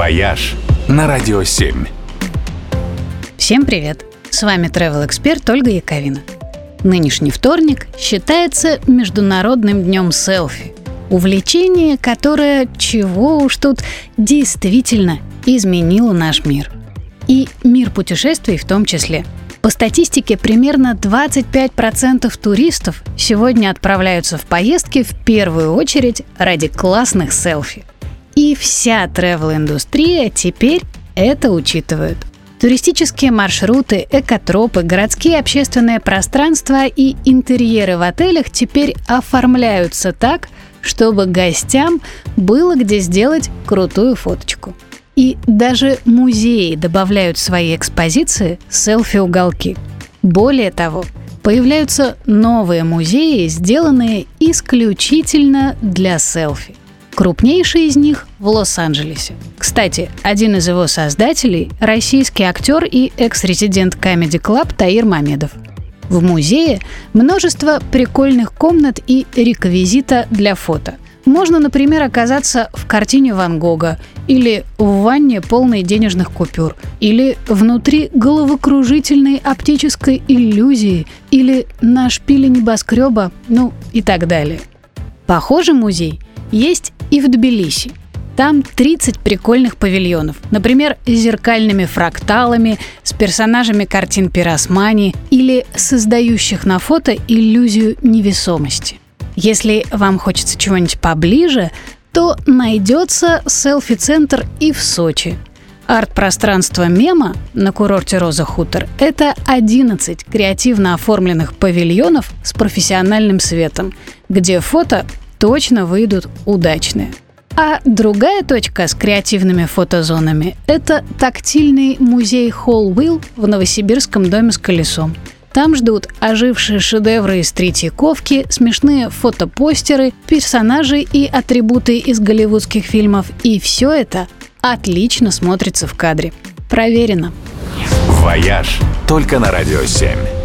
«Вояж» на Радио 7. Всем привет! С вами travel эксперт Ольга Яковина. Нынешний вторник считается Международным днем селфи. Увлечение, которое, чего уж тут, действительно изменило наш мир. И мир путешествий в том числе. По статистике, примерно 25% туристов сегодня отправляются в поездки в первую очередь ради классных селфи. И вся travel-индустрия теперь это учитывает. Туристические маршруты, экотропы, городские общественные пространства и интерьеры в отелях теперь оформляются так, чтобы гостям было где сделать крутую фоточку. И даже музеи добавляют в свои экспозиции селфи-уголки. Более того, появляются новые музеи, сделанные исключительно для селфи. Крупнейший из них в Лос-Анджелесе. Кстати, один из его создателей – российский актер и экс-резидент Comedy Club Таир Мамедов. В музее множество прикольных комнат и реквизита для фото. Можно, например, оказаться в картине Ван Гога, или в ванне полной денежных купюр, или внутри головокружительной оптической иллюзии, или на шпиле небоскреба, ну и так далее. Похожий музей есть и в Тбилиси. Там 30 прикольных павильонов, например, с зеркальными фракталами, с персонажами картин Пиросмани или создающих на фото иллюзию невесомости. Если вам хочется чего-нибудь поближе, то найдется селфи-центр и в Сочи. Арт-пространство Мема на курорте Роза Хутор – это 11 креативно оформленных павильонов с профессиональным светом, где фото точно выйдут удачные. А другая точка с креативными фотозонами – это тактильный музей Холл Wheel в Новосибирском доме с колесом. Там ждут ожившие шедевры из Третьяковки, смешные фотопостеры, персонажи и атрибуты из голливудских фильмов. И все это отлично смотрится в кадре. Проверено. «Вояж» только на «Радио 7».